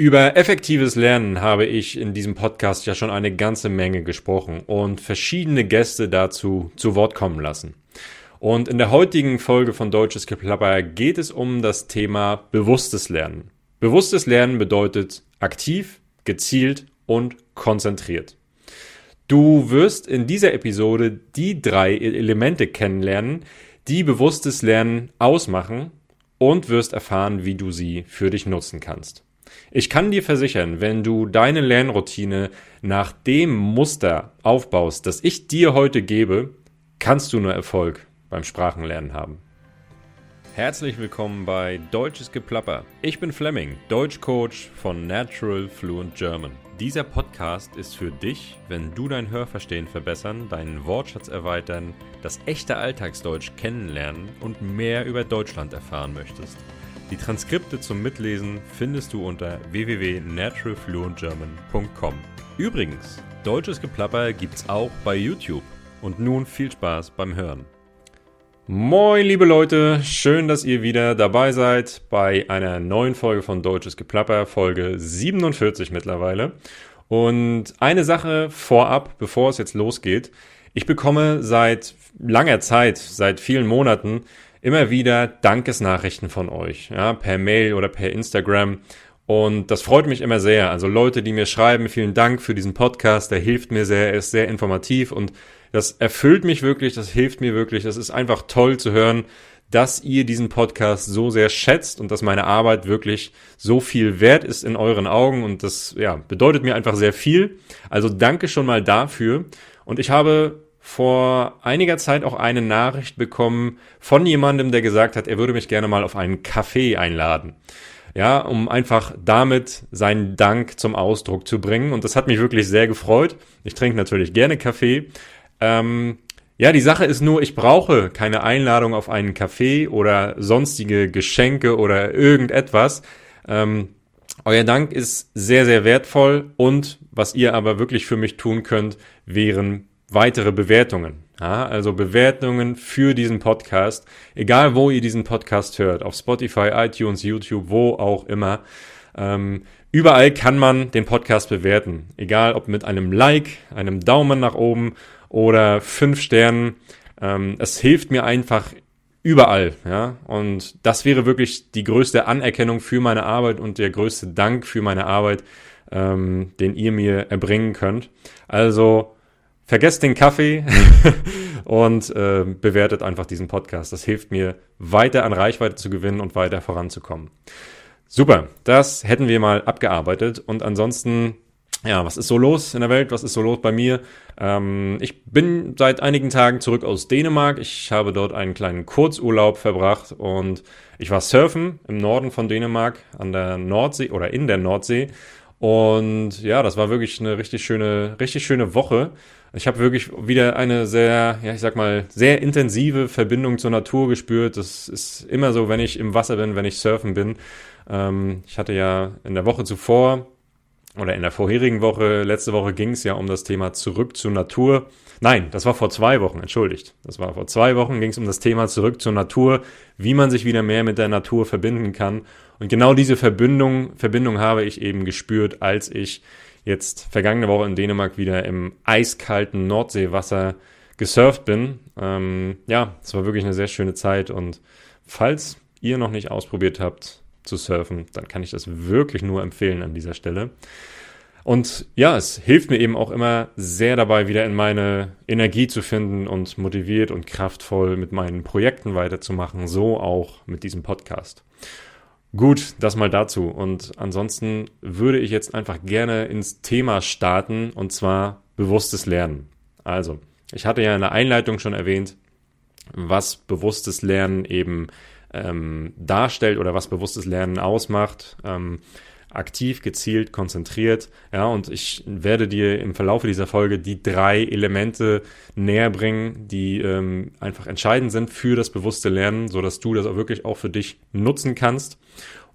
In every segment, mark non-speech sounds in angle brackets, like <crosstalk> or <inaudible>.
Über effektives Lernen habe ich in diesem Podcast ja schon eine ganze Menge gesprochen und verschiedene Gäste dazu zu Wort kommen lassen. Und in der heutigen Folge von Deutsches Geplapper geht es um das Thema bewusstes Lernen. Bewusstes Lernen bedeutet aktiv, gezielt und konzentriert. Du wirst in dieser Episode die drei Elemente kennenlernen, die bewusstes Lernen ausmachen und wirst erfahren, wie du sie für dich nutzen kannst. Ich kann dir versichern, wenn du deine Lernroutine nach dem Muster aufbaust, das ich dir heute gebe, kannst du nur Erfolg beim Sprachenlernen haben. Herzlich willkommen bei Deutsches Geplapper. Ich bin Fleming, Deutschcoach von Natural Fluent German. Dieser Podcast ist für dich, wenn du dein Hörverstehen verbessern, deinen Wortschatz erweitern, das echte Alltagsdeutsch kennenlernen und mehr über Deutschland erfahren möchtest. Die Transkripte zum Mitlesen findest du unter www.naturalfluentgerman.com. Übrigens, deutsches Geplapper gibt's auch bei YouTube. Und nun viel Spaß beim Hören. Moin, liebe Leute, schön, dass ihr wieder dabei seid bei einer neuen Folge von Deutsches Geplapper, Folge 47 mittlerweile. Und eine Sache vorab, bevor es jetzt losgeht. Ich bekomme seit langer Zeit, seit vielen Monaten, immer wieder Dankesnachrichten von euch, ja, per Mail oder per Instagram. Und das freut mich immer sehr. Also Leute, die mir schreiben, vielen Dank für diesen Podcast, der hilft mir sehr, er ist sehr informativ und das erfüllt mich wirklich, das hilft mir wirklich. Das ist einfach toll zu hören, dass ihr diesen Podcast so sehr schätzt und dass meine Arbeit wirklich so viel wert ist in euren Augen und das ja, bedeutet mir einfach sehr viel. Also danke schon mal dafür. Und ich habe vor einiger Zeit auch eine Nachricht bekommen von jemandem, der gesagt hat, er würde mich gerne mal auf einen Kaffee einladen. Ja, um einfach damit seinen Dank zum Ausdruck zu bringen. Und das hat mich wirklich sehr gefreut. Ich trinke natürlich gerne Kaffee. Ähm, ja, die Sache ist nur, ich brauche keine Einladung auf einen Kaffee oder sonstige Geschenke oder irgendetwas. Ähm, euer Dank ist sehr, sehr wertvoll und was ihr aber wirklich für mich tun könnt, wären weitere Bewertungen. Ja, also Bewertungen für diesen Podcast, egal wo ihr diesen Podcast hört, auf Spotify, iTunes, YouTube, wo auch immer. Ähm, überall kann man den Podcast bewerten, egal ob mit einem Like, einem Daumen nach oben oder fünf Sternen. Ähm, es hilft mir einfach überall, ja. Und das wäre wirklich die größte Anerkennung für meine Arbeit und der größte Dank für meine Arbeit, ähm, den ihr mir erbringen könnt. Also vergesst den Kaffee <laughs> und äh, bewertet einfach diesen Podcast. Das hilft mir, weiter an Reichweite zu gewinnen und weiter voranzukommen. Super, das hätten wir mal abgearbeitet. Und ansonsten, ja, was ist so los in der Welt? Was ist so los bei mir? Ähm, ich bin seit einigen Tagen zurück aus Dänemark. Ich habe dort einen kleinen Kurzurlaub verbracht und ich war surfen im Norden von Dänemark an der Nordsee oder in der Nordsee. Und ja, das war wirklich eine richtig schöne, richtig schöne Woche. Ich habe wirklich wieder eine sehr, ja, ich sag mal, sehr intensive Verbindung zur Natur gespürt. Das ist immer so, wenn ich im Wasser bin, wenn ich surfen bin. Ähm, ich hatte ja in der Woche zuvor oder in der vorherigen Woche, letzte Woche ging es ja um das Thema zurück zur Natur. Nein, das war vor zwei Wochen, entschuldigt. Das war vor zwei Wochen, ging es um das Thema zurück zur Natur, wie man sich wieder mehr mit der Natur verbinden kann. Und genau diese Verbindung, Verbindung habe ich eben gespürt, als ich jetzt vergangene Woche in Dänemark wieder im eiskalten Nordseewasser gesurft bin. Ähm, ja, es war wirklich eine sehr schöne Zeit und falls ihr noch nicht ausprobiert habt zu surfen, dann kann ich das wirklich nur empfehlen an dieser Stelle. Und ja, es hilft mir eben auch immer sehr dabei, wieder in meine Energie zu finden und motiviert und kraftvoll mit meinen Projekten weiterzumachen, so auch mit diesem Podcast. Gut, das mal dazu. Und ansonsten würde ich jetzt einfach gerne ins Thema starten und zwar bewusstes Lernen. Also, ich hatte ja in der Einleitung schon erwähnt, was bewusstes Lernen eben ähm, darstellt oder was bewusstes Lernen ausmacht. Ähm, aktiv, gezielt, konzentriert. Ja, und ich werde dir im Verlauf dieser Folge die drei Elemente näher bringen, die ähm, einfach entscheidend sind für das bewusste Lernen, so dass du das auch wirklich auch für dich nutzen kannst.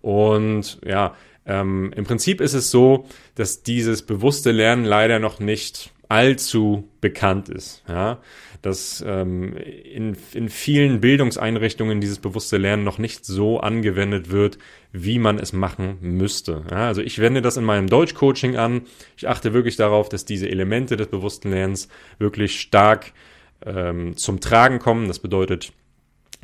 Und ja, ähm, im Prinzip ist es so, dass dieses bewusste Lernen leider noch nicht allzu bekannt ist. Ja, dass ähm, in, in vielen Bildungseinrichtungen dieses bewusste Lernen noch nicht so angewendet wird, wie man es machen müsste. Ja, also ich wende das in meinem Deutschcoaching an. Ich achte wirklich darauf, dass diese Elemente des bewussten Lernens wirklich stark ähm, zum Tragen kommen. Das bedeutet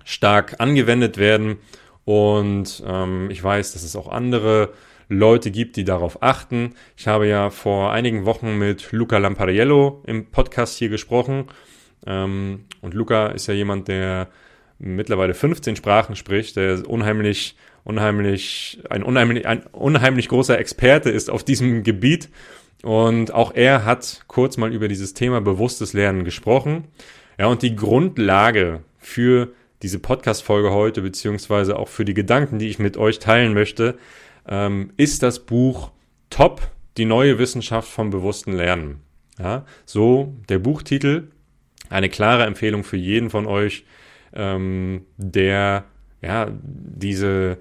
stark angewendet werden. Und ähm, ich weiß, dass es auch andere Leute gibt, die darauf achten. Ich habe ja vor einigen Wochen mit Luca Lampariello im Podcast hier gesprochen. Ähm, und Luca ist ja jemand, der mittlerweile 15 Sprachen spricht, der unheimlich, unheimlich, ein unheimlich, ein unheimlich großer Experte ist auf diesem Gebiet. Und auch er hat kurz mal über dieses Thema bewusstes Lernen gesprochen. Ja, und die Grundlage für diese Podcast-Folge heute, beziehungsweise auch für die Gedanken, die ich mit euch teilen möchte, ähm, ist das Buch Top, die neue Wissenschaft vom bewussten Lernen. Ja, so der Buchtitel, eine klare Empfehlung für jeden von euch, ähm, der ja diese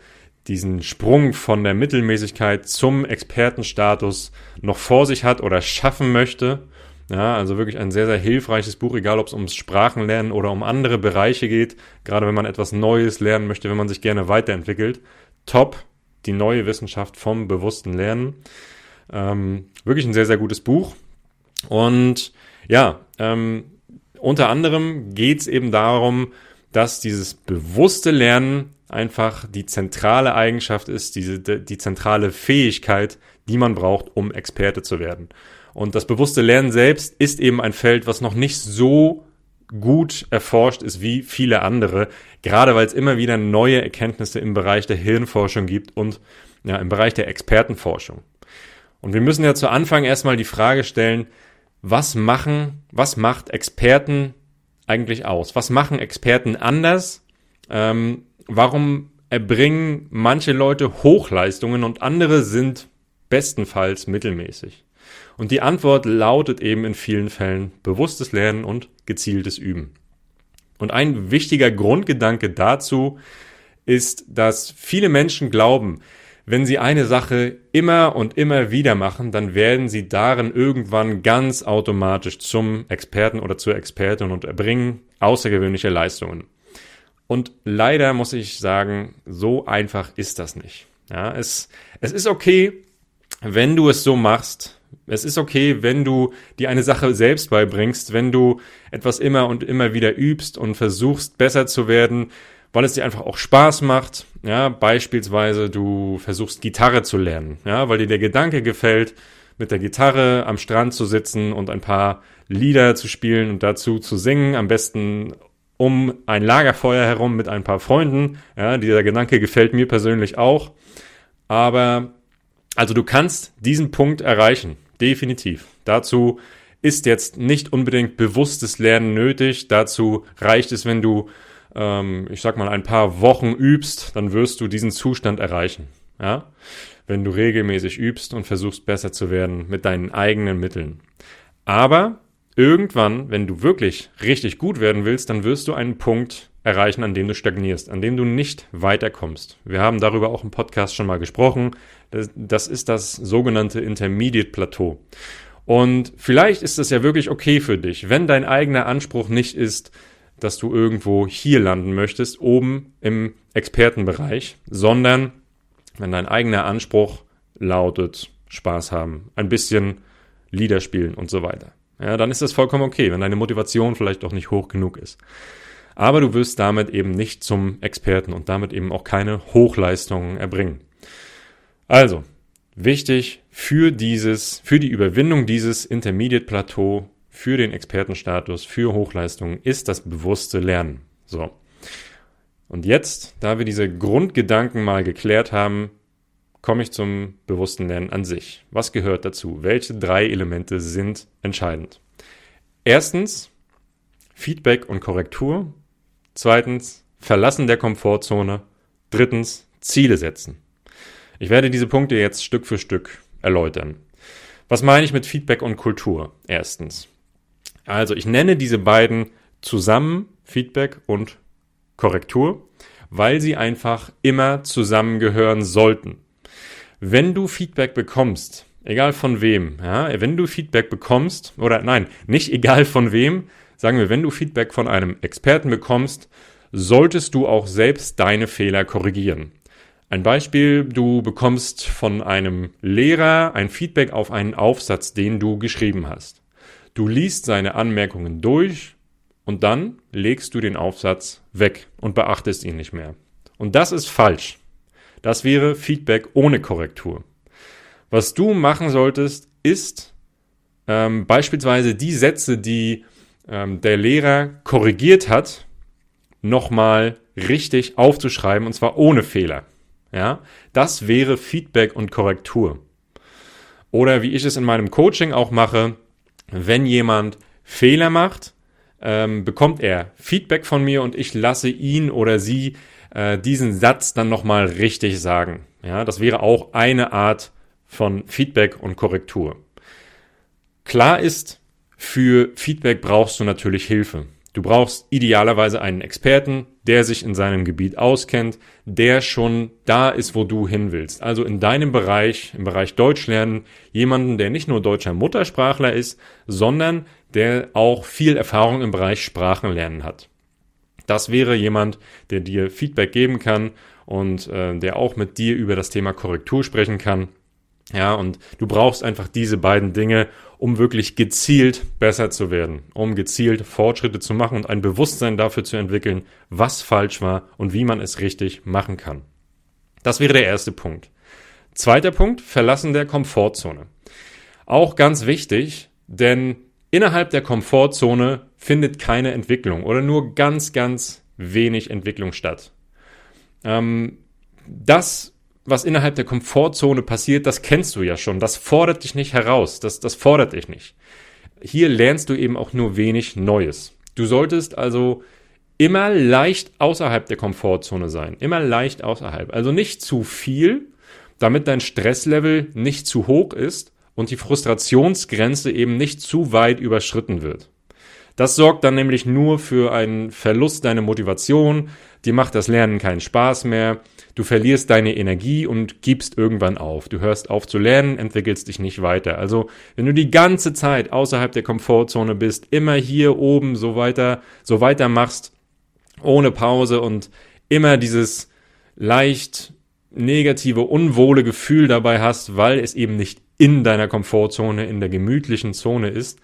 diesen Sprung von der Mittelmäßigkeit zum Expertenstatus noch vor sich hat oder schaffen möchte. Ja, also wirklich ein sehr, sehr hilfreiches Buch, egal ob es ums Sprachenlernen oder um andere Bereiche geht, gerade wenn man etwas Neues lernen möchte, wenn man sich gerne weiterentwickelt. Top, die neue Wissenschaft vom bewussten Lernen. Ähm, wirklich ein sehr, sehr gutes Buch. Und ja, ähm, unter anderem geht es eben darum, dass dieses bewusste Lernen einfach die zentrale Eigenschaft ist, diese, die zentrale Fähigkeit, die man braucht, um Experte zu werden. Und das bewusste Lernen selbst ist eben ein Feld, was noch nicht so gut erforscht ist wie viele andere, gerade weil es immer wieder neue Erkenntnisse im Bereich der Hirnforschung gibt und ja, im Bereich der Expertenforschung. Und wir müssen ja zu Anfang erstmal die Frage stellen, was machen, was macht Experten eigentlich aus? Was machen Experten anders? Ähm, warum erbringen manche Leute Hochleistungen und andere sind bestenfalls mittelmäßig? Und die Antwort lautet eben in vielen Fällen bewusstes Lernen und gezieltes Üben. Und ein wichtiger Grundgedanke dazu ist, dass viele Menschen glauben, wenn sie eine Sache immer und immer wieder machen, dann werden sie darin irgendwann ganz automatisch zum Experten oder zur Expertin und erbringen außergewöhnliche Leistungen. Und leider muss ich sagen, so einfach ist das nicht. Ja, es, es ist okay, wenn du es so machst, es ist okay, wenn du dir eine Sache selbst beibringst, wenn du etwas immer und immer wieder übst und versuchst besser zu werden, weil es dir einfach auch Spaß macht. Ja, beispielsweise du versuchst Gitarre zu lernen, ja, weil dir der Gedanke gefällt, mit der Gitarre am Strand zu sitzen und ein paar Lieder zu spielen und dazu zu singen, am besten um ein Lagerfeuer herum mit ein paar Freunden. Ja, dieser Gedanke gefällt mir persönlich auch. Aber also du kannst diesen Punkt erreichen, definitiv. Dazu ist jetzt nicht unbedingt bewusstes Lernen nötig. Dazu reicht es, wenn du, ähm, ich sag mal, ein paar Wochen übst, dann wirst du diesen Zustand erreichen. Ja? Wenn du regelmäßig übst und versuchst besser zu werden mit deinen eigenen Mitteln. Aber irgendwann, wenn du wirklich richtig gut werden willst, dann wirst du einen Punkt erreichen, an dem du stagnierst, an dem du nicht weiterkommst. Wir haben darüber auch im Podcast schon mal gesprochen. Das, ist das sogenannte Intermediate Plateau. Und vielleicht ist das ja wirklich okay für dich, wenn dein eigener Anspruch nicht ist, dass du irgendwo hier landen möchtest, oben im Expertenbereich, sondern wenn dein eigener Anspruch lautet, Spaß haben, ein bisschen Lieder spielen und so weiter. Ja, dann ist das vollkommen okay, wenn deine Motivation vielleicht auch nicht hoch genug ist. Aber du wirst damit eben nicht zum Experten und damit eben auch keine Hochleistungen erbringen. Also, wichtig für dieses, für die Überwindung dieses Intermediate Plateau, für den Expertenstatus, für Hochleistungen ist das bewusste Lernen. So. Und jetzt, da wir diese Grundgedanken mal geklärt haben, komme ich zum bewussten Lernen an sich. Was gehört dazu? Welche drei Elemente sind entscheidend? Erstens Feedback und Korrektur. Zweitens Verlassen der Komfortzone. Drittens Ziele setzen. Ich werde diese Punkte jetzt Stück für Stück erläutern. Was meine ich mit Feedback und Kultur? Erstens. Also ich nenne diese beiden zusammen Feedback und Korrektur, weil sie einfach immer zusammengehören sollten. Wenn du Feedback bekommst, egal von wem, ja, wenn du Feedback bekommst, oder nein, nicht egal von wem, sagen wir, wenn du Feedback von einem Experten bekommst, solltest du auch selbst deine Fehler korrigieren. Ein Beispiel, du bekommst von einem Lehrer ein Feedback auf einen Aufsatz, den du geschrieben hast. Du liest seine Anmerkungen durch und dann legst du den Aufsatz weg und beachtest ihn nicht mehr. Und das ist falsch. Das wäre Feedback ohne Korrektur. Was du machen solltest, ist ähm, beispielsweise die Sätze, die ähm, der Lehrer korrigiert hat, nochmal richtig aufzuschreiben und zwar ohne Fehler. Ja, das wäre Feedback und Korrektur. Oder wie ich es in meinem Coaching auch mache, wenn jemand Fehler macht, ähm, bekommt er Feedback von mir und ich lasse ihn oder sie äh, diesen Satz dann nochmal richtig sagen. Ja, das wäre auch eine Art von Feedback und Korrektur. Klar ist, für Feedback brauchst du natürlich Hilfe. Du brauchst idealerweise einen Experten, der sich in seinem Gebiet auskennt, der schon da ist, wo du hin willst. Also in deinem Bereich, im Bereich Deutsch lernen, jemanden, der nicht nur deutscher Muttersprachler ist, sondern der auch viel Erfahrung im Bereich Sprachenlernen hat. Das wäre jemand, der dir Feedback geben kann und äh, der auch mit dir über das Thema Korrektur sprechen kann. Ja, und du brauchst einfach diese beiden Dinge, um wirklich gezielt besser zu werden, um gezielt Fortschritte zu machen und ein Bewusstsein dafür zu entwickeln, was falsch war und wie man es richtig machen kann. Das wäre der erste Punkt. Zweiter Punkt, Verlassen der Komfortzone. Auch ganz wichtig, denn innerhalb der Komfortzone findet keine Entwicklung oder nur ganz, ganz wenig Entwicklung statt. Ähm, das, was innerhalb der Komfortzone passiert, das kennst du ja schon. Das fordert dich nicht heraus. Das, das fordert dich nicht. Hier lernst du eben auch nur wenig Neues. Du solltest also immer leicht außerhalb der Komfortzone sein. Immer leicht außerhalb. Also nicht zu viel, damit dein Stresslevel nicht zu hoch ist und die Frustrationsgrenze eben nicht zu weit überschritten wird. Das sorgt dann nämlich nur für einen Verlust deiner Motivation, dir macht das Lernen keinen Spaß mehr, du verlierst deine Energie und gibst irgendwann auf. Du hörst auf zu lernen, entwickelst dich nicht weiter. Also, wenn du die ganze Zeit außerhalb der Komfortzone bist, immer hier oben so weiter, so weiter machst, ohne Pause und immer dieses leicht negative, unwohle Gefühl dabei hast, weil es eben nicht in deiner Komfortzone, in der gemütlichen Zone ist,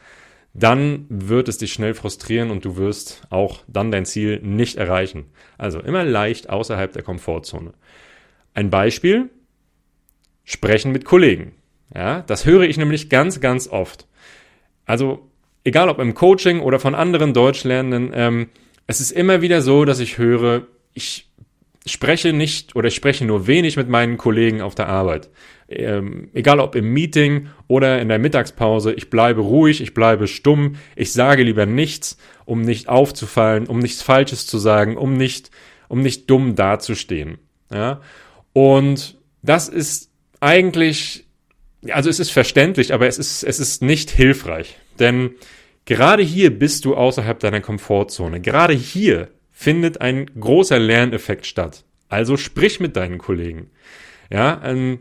dann wird es dich schnell frustrieren und du wirst auch dann dein Ziel nicht erreichen. Also immer leicht außerhalb der Komfortzone. Ein Beispiel, sprechen mit Kollegen. Ja, das höre ich nämlich ganz, ganz oft. Also, egal ob im Coaching oder von anderen Deutschlernenden, ähm, es ist immer wieder so, dass ich höre, ich spreche nicht oder ich spreche nur wenig mit meinen Kollegen auf der Arbeit. Ähm, egal ob im Meeting oder in der Mittagspause, ich bleibe ruhig, ich bleibe stumm, ich sage lieber nichts, um nicht aufzufallen, um nichts Falsches zu sagen, um nicht, um nicht dumm dazustehen. Ja? Und das ist eigentlich, also es ist verständlich, aber es ist, es ist nicht hilfreich. Denn gerade hier bist du außerhalb deiner Komfortzone. Gerade hier findet ein großer Lerneffekt statt. Also sprich mit deinen Kollegen. Ja, ähm,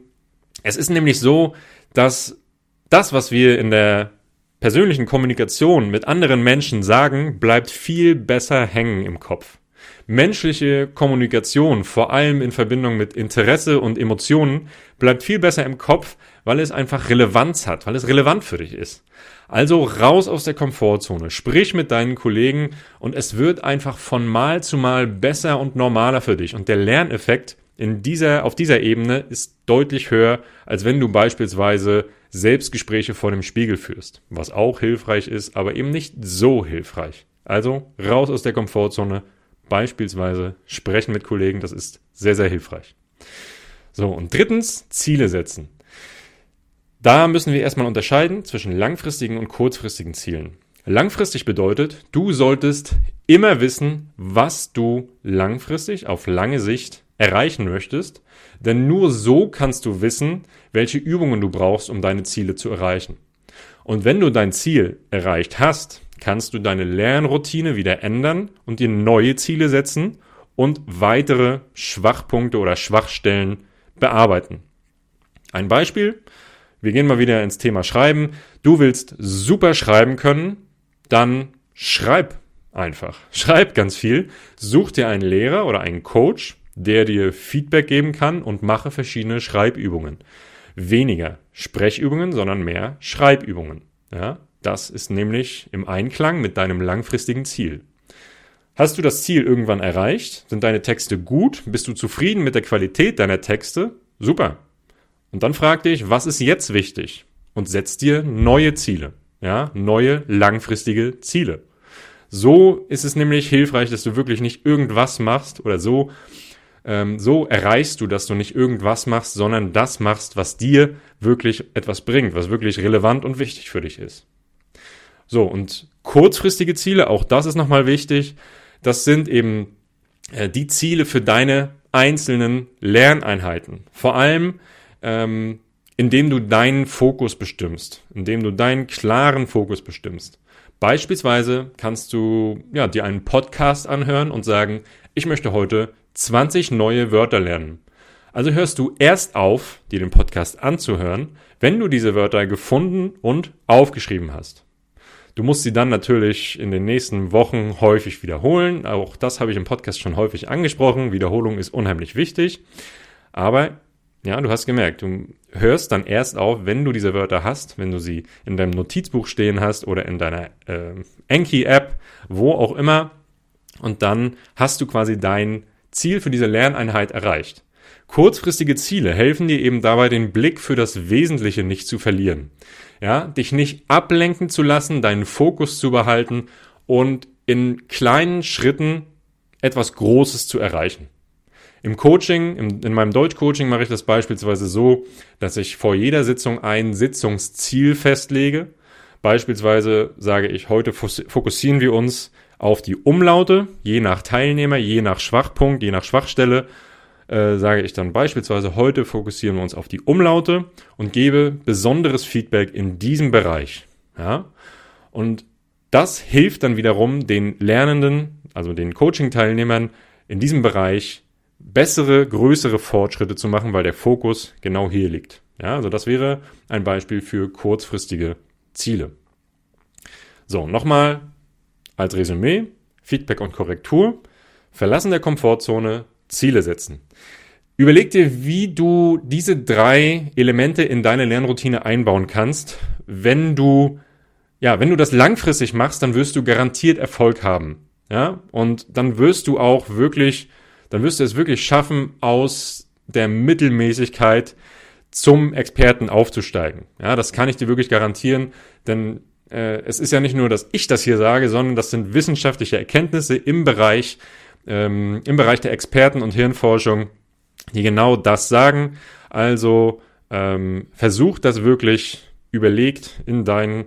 es ist nämlich so, dass das, was wir in der persönlichen Kommunikation mit anderen Menschen sagen, bleibt viel besser hängen im Kopf. Menschliche Kommunikation, vor allem in Verbindung mit Interesse und Emotionen, bleibt viel besser im Kopf, weil es einfach Relevanz hat, weil es relevant für dich ist. Also raus aus der Komfortzone, sprich mit deinen Kollegen und es wird einfach von Mal zu Mal besser und normaler für dich. Und der Lerneffekt in dieser, auf dieser Ebene ist deutlich höher, als wenn du beispielsweise Selbstgespräche vor dem Spiegel führst, was auch hilfreich ist, aber eben nicht so hilfreich. Also raus aus der Komfortzone, beispielsweise sprechen mit Kollegen, das ist sehr, sehr hilfreich. So, und drittens, Ziele setzen. Da müssen wir erstmal unterscheiden zwischen langfristigen und kurzfristigen Zielen. Langfristig bedeutet, du solltest immer wissen, was du langfristig auf lange Sicht erreichen möchtest, denn nur so kannst du wissen, welche Übungen du brauchst, um deine Ziele zu erreichen. Und wenn du dein Ziel erreicht hast, kannst du deine Lernroutine wieder ändern und dir neue Ziele setzen und weitere Schwachpunkte oder Schwachstellen bearbeiten. Ein Beispiel, wir gehen mal wieder ins Thema Schreiben. Du willst super schreiben können, dann schreib einfach. Schreib ganz viel. Such dir einen Lehrer oder einen Coach, der dir Feedback geben kann und mache verschiedene Schreibübungen. Weniger Sprechübungen, sondern mehr Schreibübungen. Ja, das ist nämlich im Einklang mit deinem langfristigen Ziel. Hast du das Ziel irgendwann erreicht? Sind deine Texte gut? Bist du zufrieden mit der Qualität deiner Texte? Super. Und dann frag dich, was ist jetzt wichtig? Und setz dir neue Ziele. Ja, neue langfristige Ziele. So ist es nämlich hilfreich, dass du wirklich nicht irgendwas machst oder so, ähm, so erreichst du, dass du nicht irgendwas machst, sondern das machst, was dir wirklich etwas bringt, was wirklich relevant und wichtig für dich ist. So, und kurzfristige Ziele, auch das ist nochmal wichtig, das sind eben äh, die Ziele für deine einzelnen Lerneinheiten. Vor allem ähm, indem du deinen Fokus bestimmst, indem du deinen klaren Fokus bestimmst. Beispielsweise kannst du ja, dir einen Podcast anhören und sagen, ich möchte heute 20 neue Wörter lernen. Also hörst du erst auf, dir den Podcast anzuhören, wenn du diese Wörter gefunden und aufgeschrieben hast. Du musst sie dann natürlich in den nächsten Wochen häufig wiederholen. Auch das habe ich im Podcast schon häufig angesprochen. Wiederholung ist unheimlich wichtig. Aber ja, du hast gemerkt, du hörst dann erst auf, wenn du diese Wörter hast, wenn du sie in deinem Notizbuch stehen hast oder in deiner äh, Enki-App, wo auch immer. Und dann hast du quasi dein Ziel für diese Lerneinheit erreicht. Kurzfristige Ziele helfen dir eben dabei, den Blick für das Wesentliche nicht zu verlieren. Ja, dich nicht ablenken zu lassen, deinen Fokus zu behalten und in kleinen Schritten etwas Großes zu erreichen. Im Coaching, im, in meinem Deutschcoaching mache ich das beispielsweise so, dass ich vor jeder Sitzung ein Sitzungsziel festlege. Beispielsweise sage ich, heute fokussieren wir uns auf die Umlaute, je nach Teilnehmer, je nach Schwachpunkt, je nach Schwachstelle. Äh, sage ich dann beispielsweise, heute fokussieren wir uns auf die Umlaute und gebe besonderes Feedback in diesem Bereich. Ja? Und das hilft dann wiederum den Lernenden, also den Coaching-Teilnehmern in diesem Bereich bessere, größere Fortschritte zu machen, weil der Fokus genau hier liegt. Ja, also das wäre ein Beispiel für kurzfristige Ziele. So, nochmal als Resümee, Feedback und Korrektur, Verlassen der Komfortzone, Ziele setzen. Überleg dir, wie du diese drei Elemente in deine Lernroutine einbauen kannst. Wenn du, ja, wenn du das langfristig machst, dann wirst du garantiert Erfolg haben. Ja, und dann wirst du auch wirklich dann wirst du es wirklich schaffen, aus der Mittelmäßigkeit zum Experten aufzusteigen. Ja, das kann ich dir wirklich garantieren, denn es ist ja nicht nur, dass ich das hier sage, sondern das sind wissenschaftliche Erkenntnisse im Bereich, ähm, im Bereich der Experten- und Hirnforschung, die genau das sagen. Also ähm, versuch das wirklich überlegt in deinen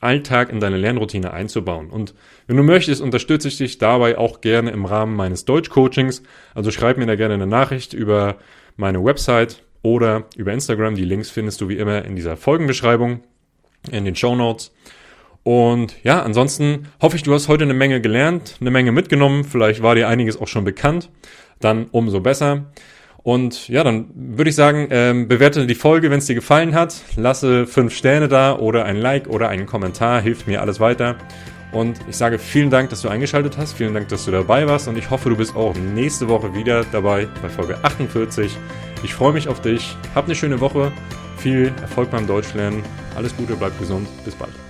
Alltag in deine Lernroutine einzubauen. Und wenn du möchtest, unterstütze ich dich dabei auch gerne im Rahmen meines Deutsch-Coachings. Also schreib mir da gerne eine Nachricht über meine Website oder über Instagram. Die Links findest du wie immer in dieser Folgenbeschreibung, in den Show Notes. Und ja, ansonsten hoffe ich, du hast heute eine Menge gelernt, eine Menge mitgenommen. Vielleicht war dir einiges auch schon bekannt. Dann umso besser. Und ja, dann würde ich sagen, ähm, bewerte die Folge, wenn es dir gefallen hat. Lasse fünf Sterne da oder ein Like oder einen Kommentar, hilft mir alles weiter. Und ich sage vielen Dank, dass du eingeschaltet hast. Vielen Dank, dass du dabei warst. Und ich hoffe, du bist auch nächste Woche wieder dabei bei Folge 48. Ich freue mich auf dich. Hab eine schöne Woche. Viel Erfolg beim Deutschlernen. Alles Gute, bleib gesund. Bis bald.